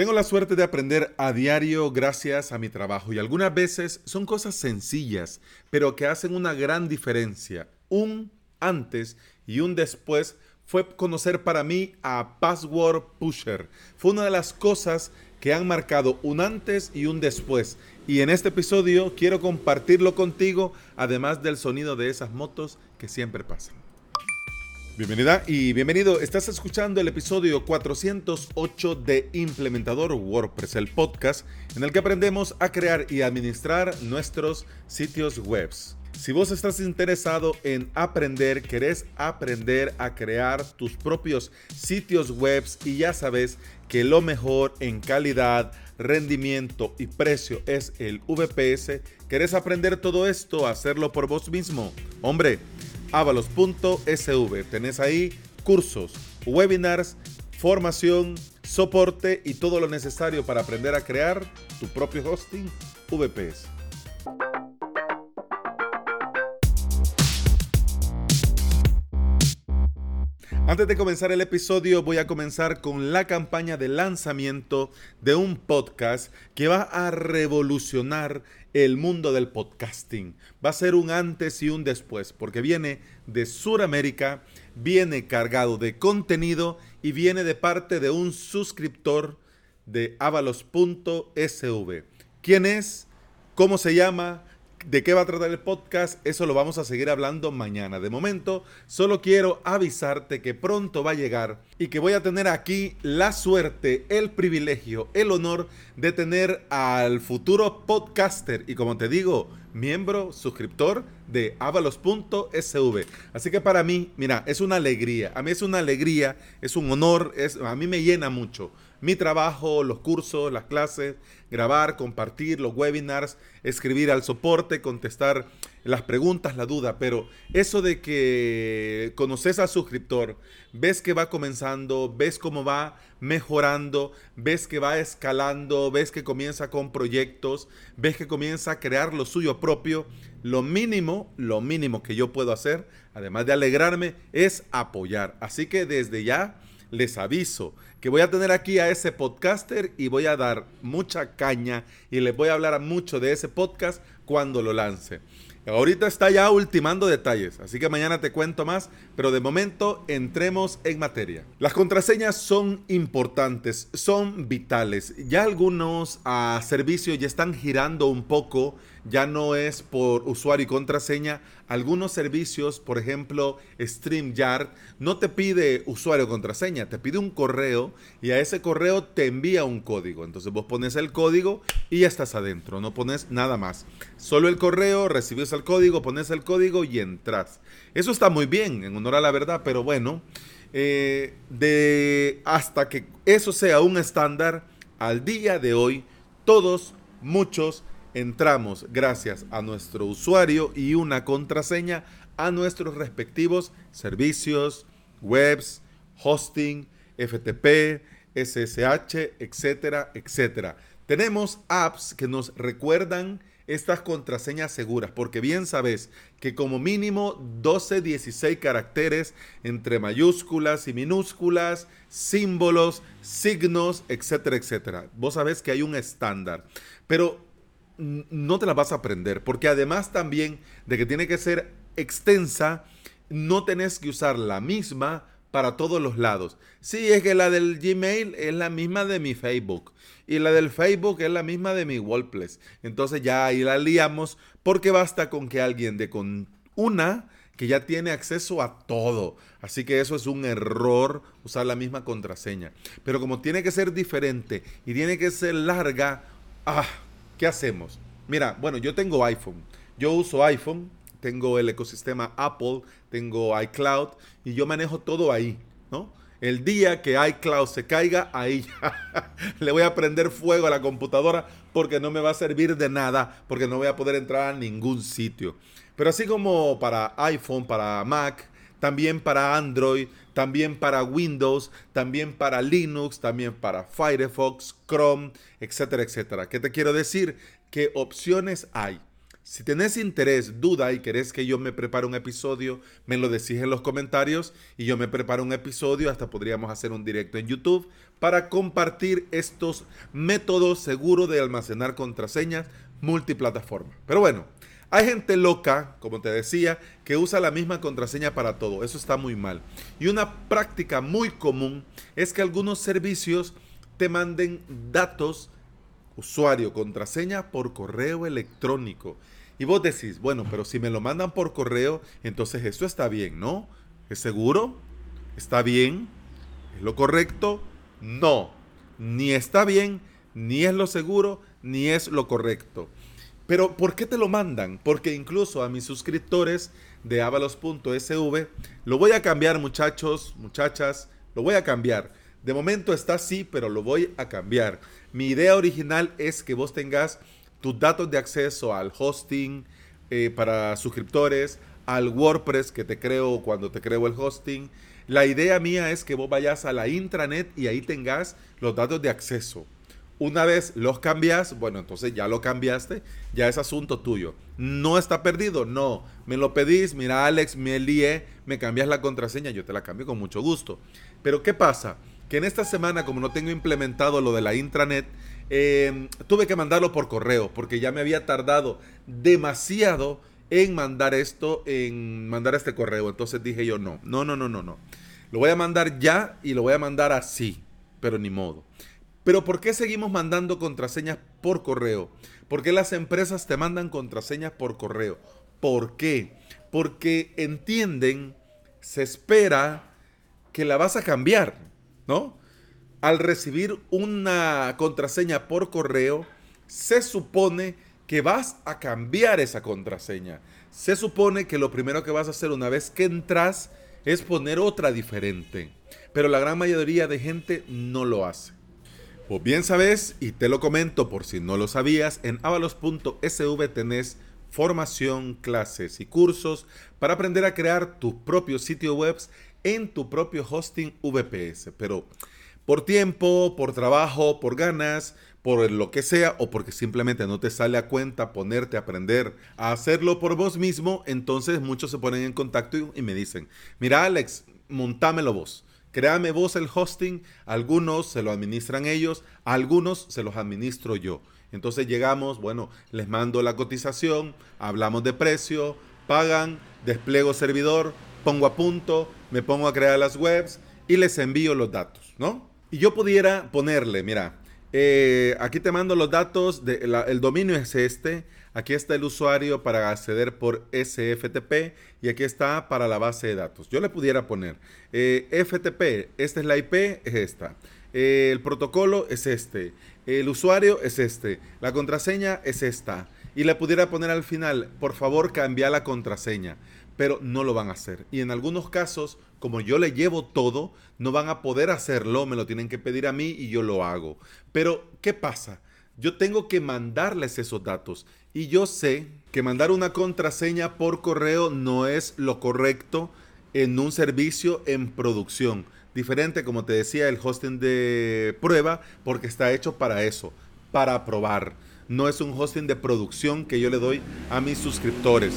Tengo la suerte de aprender a diario gracias a mi trabajo y algunas veces son cosas sencillas, pero que hacen una gran diferencia. Un antes y un después fue conocer para mí a Password Pusher. Fue una de las cosas que han marcado un antes y un después. Y en este episodio quiero compartirlo contigo, además del sonido de esas motos que siempre pasan. Bienvenida y bienvenido. Estás escuchando el episodio 408 de Implementador WordPress, el podcast en el que aprendemos a crear y administrar nuestros sitios web. Si vos estás interesado en aprender, querés aprender a crear tus propios sitios web y ya sabes que lo mejor en calidad, rendimiento y precio es el VPS, querés aprender todo esto, hacerlo por vos mismo. Hombre, avalos.sv. Tenés ahí cursos, webinars, formación, soporte y todo lo necesario para aprender a crear tu propio hosting VPS. Antes de comenzar el episodio voy a comenzar con la campaña de lanzamiento de un podcast que va a revolucionar el mundo del podcasting. Va a ser un antes y un después porque viene de Sudamérica, viene cargado de contenido y viene de parte de un suscriptor de avalos.sv. ¿Quién es? ¿Cómo se llama? ¿De qué va a tratar el podcast? Eso lo vamos a seguir hablando mañana. De momento, solo quiero avisarte que pronto va a llegar y que voy a tener aquí la suerte, el privilegio, el honor de tener al futuro podcaster y como te digo, miembro, suscriptor de avalos.sv. Así que para mí, mira, es una alegría. A mí es una alegría, es un honor, es, a mí me llena mucho mi trabajo, los cursos, las clases, grabar, compartir los webinars, escribir al soporte, contestar las preguntas, la duda, pero eso de que conoces al suscriptor, ves que va comenzando, ves cómo va mejorando, ves que va escalando, ves que comienza con proyectos, ves que comienza a crear lo suyo propio, lo mínimo, lo mínimo que yo puedo hacer, además de alegrarme, es apoyar. Así que desde ya les aviso que voy a tener aquí a ese podcaster y voy a dar mucha caña y les voy a hablar mucho de ese podcast cuando lo lance. Ahorita está ya ultimando detalles, así que mañana te cuento más, pero de momento entremos en materia. Las contraseñas son importantes, son vitales. Ya algunos ah, servicios ya están girando un poco ya no es por usuario y contraseña. Algunos servicios, por ejemplo, StreamYard, no te pide usuario o contraseña, te pide un correo y a ese correo te envía un código. Entonces vos pones el código y ya estás adentro, no pones nada más. Solo el correo, recibes el código, pones el código y entras. Eso está muy bien, en honor a la verdad, pero bueno, eh, de hasta que eso sea un estándar, al día de hoy, todos, muchos, entramos gracias a nuestro usuario y una contraseña a nuestros respectivos servicios, webs, hosting, FTP, SSH, etcétera, etcétera. Tenemos apps que nos recuerdan estas contraseñas seguras, porque bien sabes que como mínimo 12, 16 caracteres entre mayúsculas y minúsculas, símbolos, signos, etcétera, etcétera. Vos sabés que hay un estándar, pero no te la vas a aprender, porque además también de que tiene que ser extensa, no tenés que usar la misma para todos los lados. Sí, es que la del Gmail es la misma de mi Facebook y la del Facebook es la misma de mi WordPress. Entonces ya ahí la liamos porque basta con que alguien de con una que ya tiene acceso a todo. Así que eso es un error usar la misma contraseña. Pero como tiene que ser diferente y tiene que ser larga, ah, ¿Qué hacemos? Mira, bueno, yo tengo iPhone. Yo uso iPhone, tengo el ecosistema Apple, tengo iCloud y yo manejo todo ahí, ¿no? El día que iCloud se caiga, ahí ya le voy a prender fuego a la computadora porque no me va a servir de nada, porque no voy a poder entrar a ningún sitio. Pero así como para iPhone, para Mac, también para Android, también para Windows, también para Linux, también para Firefox, Chrome, etcétera, etcétera. ¿Qué te quiero decir? ¿Qué opciones hay? Si tenés interés, duda y querés que yo me prepare un episodio, me lo decís en los comentarios y yo me preparo un episodio, hasta podríamos hacer un directo en YouTube para compartir estos métodos seguros de almacenar contraseñas multiplataforma. Pero bueno, hay gente loca, como te decía, que usa la misma contraseña para todo. Eso está muy mal. Y una práctica muy común es que algunos servicios te manden datos, usuario, contraseña por correo electrónico. Y vos decís, bueno, pero si me lo mandan por correo, entonces eso está bien, ¿no? ¿Es seguro? ¿Está bien? ¿Es lo correcto? No. Ni está bien, ni es lo seguro, ni es lo correcto. Pero ¿por qué te lo mandan? Porque incluso a mis suscriptores de avalos.sv lo voy a cambiar muchachos, muchachas, lo voy a cambiar. De momento está así, pero lo voy a cambiar. Mi idea original es que vos tengas tus datos de acceso al hosting eh, para suscriptores, al WordPress que te creo cuando te creo el hosting. La idea mía es que vos vayas a la intranet y ahí tengas los datos de acceso. Una vez los cambias, bueno, entonces ya lo cambiaste, ya es asunto tuyo. No está perdido, no. Me lo pedís, mira Alex, me lié, me cambias la contraseña, yo te la cambio con mucho gusto. Pero ¿qué pasa? Que en esta semana, como no tengo implementado lo de la intranet, em, tuve que mandarlo por correo, porque ya me había tardado demasiado en mandar esto, en mandar este correo. Entonces dije yo, no, no, no, no, no, no. Lo voy a mandar ya y lo voy a mandar así, pero ni modo. Pero ¿por qué seguimos mandando contraseñas por correo? ¿Por qué las empresas te mandan contraseñas por correo? ¿Por qué? Porque entienden, se espera que la vas a cambiar, ¿no? Al recibir una contraseña por correo, se supone que vas a cambiar esa contraseña. Se supone que lo primero que vas a hacer una vez que entras es poner otra diferente. Pero la gran mayoría de gente no lo hace. Pues bien sabes, y te lo comento por si no lo sabías, en avalos.sv tenés formación, clases y cursos para aprender a crear tu propio sitio web en tu propio hosting VPS. Pero por tiempo, por trabajo, por ganas, por lo que sea, o porque simplemente no te sale a cuenta ponerte a aprender a hacerlo por vos mismo, entonces muchos se ponen en contacto y, me dicen, mira Alex, montámelo vos. Créame vos el hosting, algunos se lo administran ellos, algunos se los administro yo. Entonces llegamos, bueno, les mando la cotización, hablamos de precio, pagan, despliego servidor, pongo a punto, me pongo a crear las webs y les envío los datos, ¿no? Y yo pudiera ponerle, mira, eh, aquí te mando los datos, de, el dominio es este, aquí está el usuario para acceder por SFTP y aquí está para la base de datos. Yo le pudiera poner eh, FTP, esta es la IP, es esta. Eh, el protocolo es este. El usuario es este. La contraseña es esta. Y le pudiera poner al final, por favor cambia la contraseña. Pero no lo van a hacer. Y en algunos casos como yo le llevo todo, no van a poder hacerlo, me lo tienen que pedir a mí y yo lo hago. Pero, ¿qué pasa? Yo tengo que mandarles esos datos y yo sé que mandar una contraseña por correo no es lo correcto en un servicio en producción. Diferente, como te decía, el hosting de prueba, porque está hecho para eso, para probar. No es un hosting de producción que yo le doy a mis suscriptores.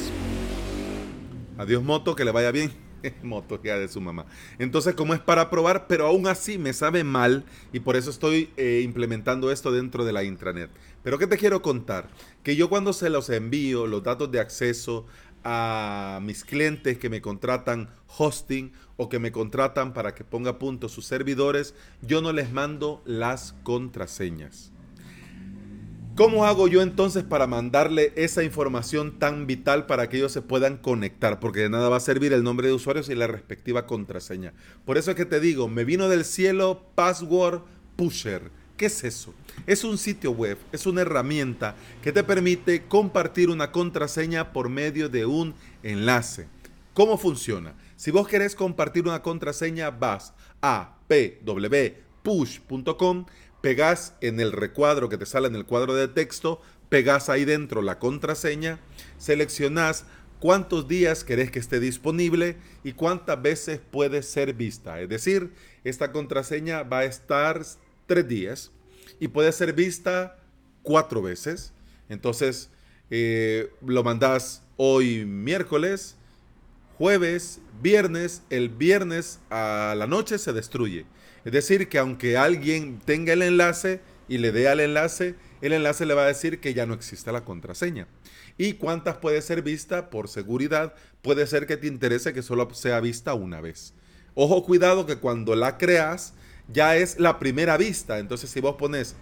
Adiós moto, que le vaya bien. moto ya de su mamá. Entonces, como es para probar, pero aún así me sabe mal y por eso estoy eh, implementando esto dentro de la intranet. Pero ¿qué te quiero contar? Que yo cuando se los envío, los datos de acceso a mis clientes que me contratan hosting o que me contratan para que ponga a punto sus servidores, yo no les mando las contraseñas. ¿Cómo hago yo entonces para mandarle esa información tan vital para que ellos se puedan conectar? Porque de nada va a servir el nombre de usuarios y la respectiva contraseña. Por eso es que te digo, me vino del cielo Password Pusher. ¿Qué es eso? Es un sitio web, es una herramienta que te permite compartir una contraseña por medio de un enlace. ¿Cómo funciona? Si vos querés compartir una contraseña, vas a pwpush.com pegas en el recuadro que te sale en el cuadro de texto, pegas ahí dentro la contraseña, seleccionas cuántos días querés que esté disponible y cuántas veces puede ser vista. Es decir, esta contraseña va a estar tres días y puede ser vista cuatro veces. Entonces, eh, lo mandas hoy miércoles, jueves, viernes. El viernes a la noche se destruye Es decir, que aunque alguien tenga el enlace y le dé al enlace, el enlace le va a decir que ya no existe la contraseña. ¿Y cuántas puede ser vista? Por seguridad, puede ser que te interese que solo sea vista una vez. Ojo, cuidado que cuando la creas, ya es la primera vista. Entonces, si vos pones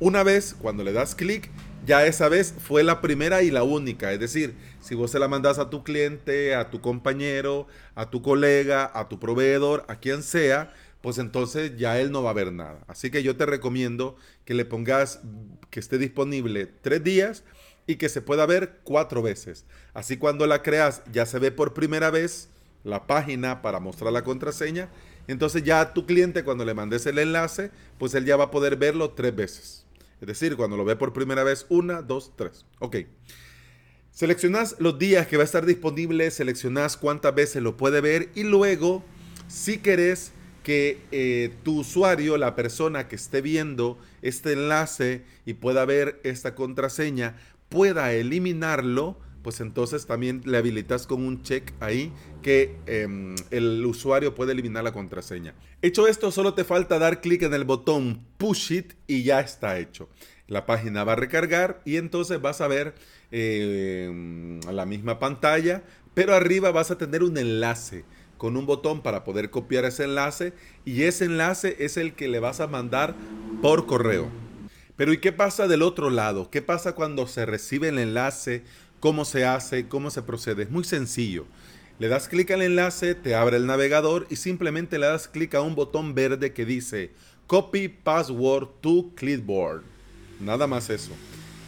una vez, cuando le das clic, ya esa vez fue la primera y la única. Es decir, si vos se la mandas a tu cliente, a tu compañero, a tu colega, a tu proveedor, a quien sea, pues entonces ya él no va a ver nada. Así que yo te recomiendo que le pongas que esté disponible tres días y que se pueda ver cuatro veces. Así cuando la creas ya se ve por primera vez la página para mostrar la contraseña. Entonces ya a tu cliente cuando le mandes el enlace, pues él ya va a poder verlo tres veces. Es decir, cuando lo ve por primera vez, una, dos, tres. Ok. Seleccionas los días que va a estar disponible, seleccionas cuántas veces lo puede ver y luego, si querés que eh, tu usuario, la persona que esté viendo este enlace y pueda ver esta contraseña, pueda eliminarlo, pues entonces también le habilitas con un check ahí que em, el usuario puede eliminar la contraseña. Hecho esto, solo te falta dar clic en el botón Push It y ya está hecho. La página va a recargar y entonces vas a ver em, la misma pantalla, pero arriba vas a tener un enlace con un botón para poder copiar ese enlace y ese enlace es el que le vas a mandar por correo. Pero ¿y qué pasa del otro lado? ¿Qué pasa cuando se recibe el enlace? ¿Cómo se hace? ¿Cómo se procede? Es muy sencillo. Le das clic al enlace, te abre el navegador y simplemente le das clic a un botón verde que dice Copy Password to Clipboard. Nada más eso.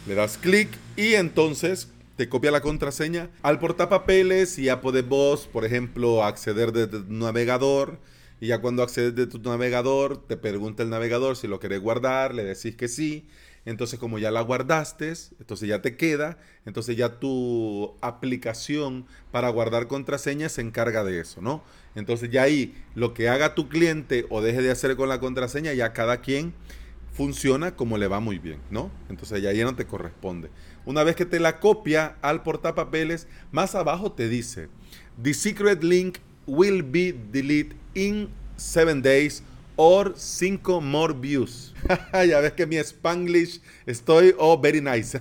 Le das clic y entonces te copia la contraseña al portapapeles ya podés vos, por ejemplo, acceder desde tu navegador y ya cuando accedes de tu navegador, te pregunta el navegador si lo querés guardar, le decís que sí. Entonces, como ya la guardaste, entonces ya te queda, entonces ya tu aplicación para guardar contraseñas se encarga de eso, ¿no? Entonces ya ahí lo que haga tu cliente o deje de hacer con la contraseña, ya cada quien funciona como le va muy bien, ¿no? Entonces ya, ya no te corresponde. Una vez que te la copia al portapapeles, más abajo te dice, The secret link will be deleted in seven days or cinco more views. ya ves que mi Spanglish estoy, oh, very nice.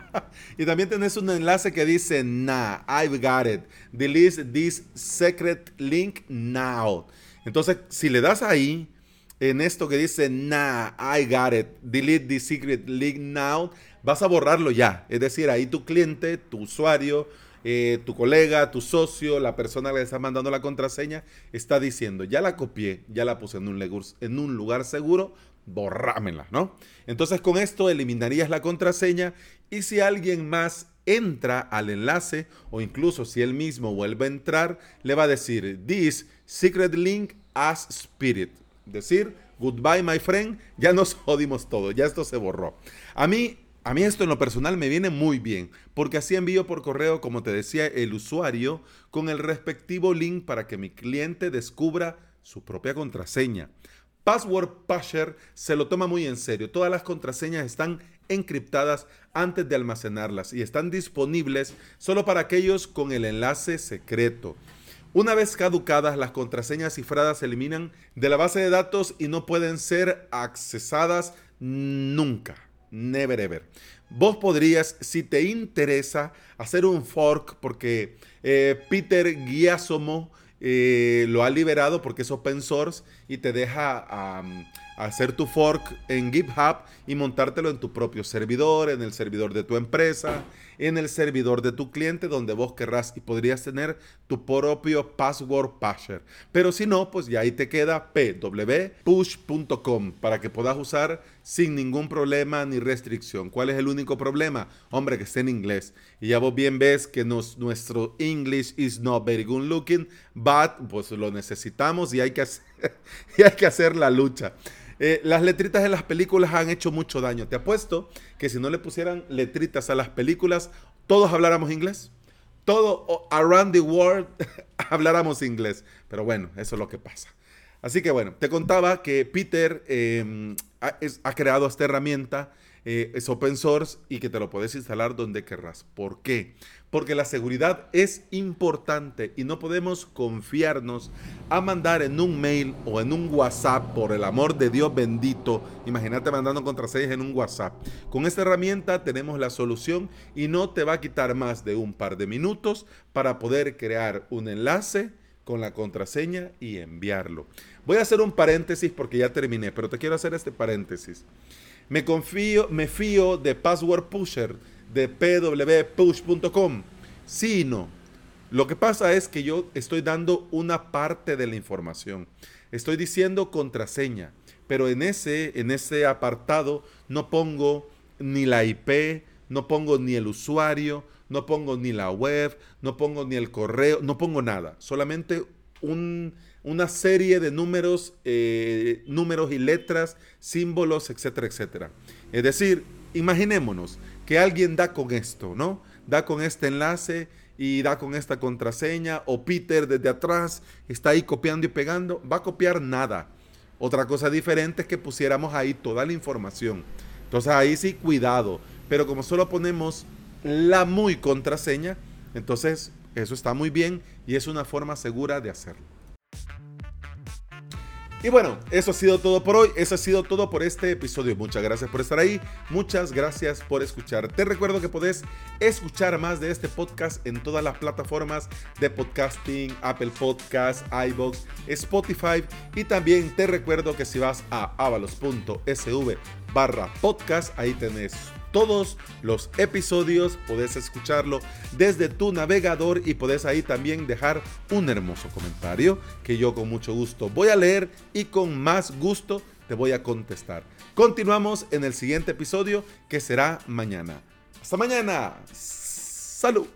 y también tenés un enlace que dice, nah, I've got it. Delete this secret link now. Entonces, si le das ahí, en esto que dice, nah, I got it, delete this secret link now, vas a borrarlo ya. Es decir, ahí tu cliente, tu usuario, eh, tu colega, tu socio, la persona que le está mandando la contraseña, está diciendo, ya la copié, ya la puse en un, en un lugar seguro, borrámela, ¿no? Entonces con esto eliminarías la contraseña y si alguien más entra al enlace o incluso si él mismo vuelve a entrar, le va a decir, this secret link as spirit. Decir, goodbye my friend, ya nos jodimos todo, ya esto se borró. A mí a mí esto en lo personal me viene muy bien, porque así envío por correo, como te decía, el usuario con el respectivo link para que mi cliente descubra su propia contraseña. Password Pusher se lo toma muy en serio. Todas las contraseñas están encriptadas antes de almacenarlas y están disponibles solo para aquellos con el enlace secreto. Una vez caducadas, las contraseñas cifradas se eliminan de la base de datos y no pueden ser accesadas nunca. Never ever. Vos podrías, si te interesa, hacer un fork porque eh, Peter Giasomo eh, lo ha liberado porque es open source y te deja hacer tu fork en GitHub y montártelo en tu propio servidor, en el servidor de tu empresa, en el servidor de tu cliente donde vos querrás y podrías tener tu propio password pusher. Pero si no, pues ya ahí te queda pwpush.com para que puedas usar sin ningún problema ni restricción. ¿Cuál es el único problema? Hombre, que esté en inglés. Y ya vos bien ves que nuestro English is not very good looking, but pues lo necesitamos y hay que hacer, y hay que hacer la lucha. Eh, las letritas de las películas han hecho mucho daño. Te apuesto que si no le pusieran letritas a las películas, todos habláramos inglés. Todo around the world habláramos inglés. Pero bueno, eso es lo que pasa. Así que bueno, te contaba que Peter em, ha, creado esta herramienta, eh, es open source y que te lo puedes instalar donde querrás. ¿Por qué? Porque la seguridad es importante y no podemos confiarnos a mandar en un mail o en un WhatsApp, por el amor de Dios bendito. Imagínate mandando contraseñas en un WhatsApp. Con esta herramienta tenemos la solución y no te va a quitar más de un par de minutos para poder crear un enlace con la contraseña y enviarlo. Voy a hacer un paréntesis porque ya terminé, pero te quiero hacer este paréntesis. Me confío, me fío de Password Pusher de pwpush.com. Sí no. Lo que pasa es que yo estoy dando una parte de la información. Estoy diciendo contraseña, pero en ese, en ese apartado no pongo ni la IP, no pongo ni el usuario, no pongo ni la web, no pongo ni el correo, no pongo nada. Solamente un, una serie de números, eh, números y letras, símbolos, etcétera, etcétera. Es decir, imaginémonos que alguien da con esto, ¿no? Da con este enlace y da con esta contraseña, o Peter desde atrás está ahí copiando y pegando, va a copiar nada. Otra cosa diferente es que pusiéramos ahí toda la información. Entonces ahí sí, cuidado. Pero como solo ponemos la muy contraseña, entonces eso está muy bien y es una forma segura de hacerlo. Y bueno, eso ha sido todo por hoy, eso ha sido todo por este episodio. Muchas gracias por estar ahí, muchas gracias por escuchar. Te recuerdo que podés escuchar más de este podcast en todas las plataformas de podcasting, Apple Podcasts, iBox, Spotify y también te recuerdo que si vas a avalos.sv barra podcast, ahí tenés todos los episodios, podés escucharlo desde tu navegador y podés ahí también dejar un hermoso comentario que yo con mucho gusto voy a leer y con más gusto te voy a contestar. Continuamos en el siguiente episodio que será mañana. Hasta mañana. Salud.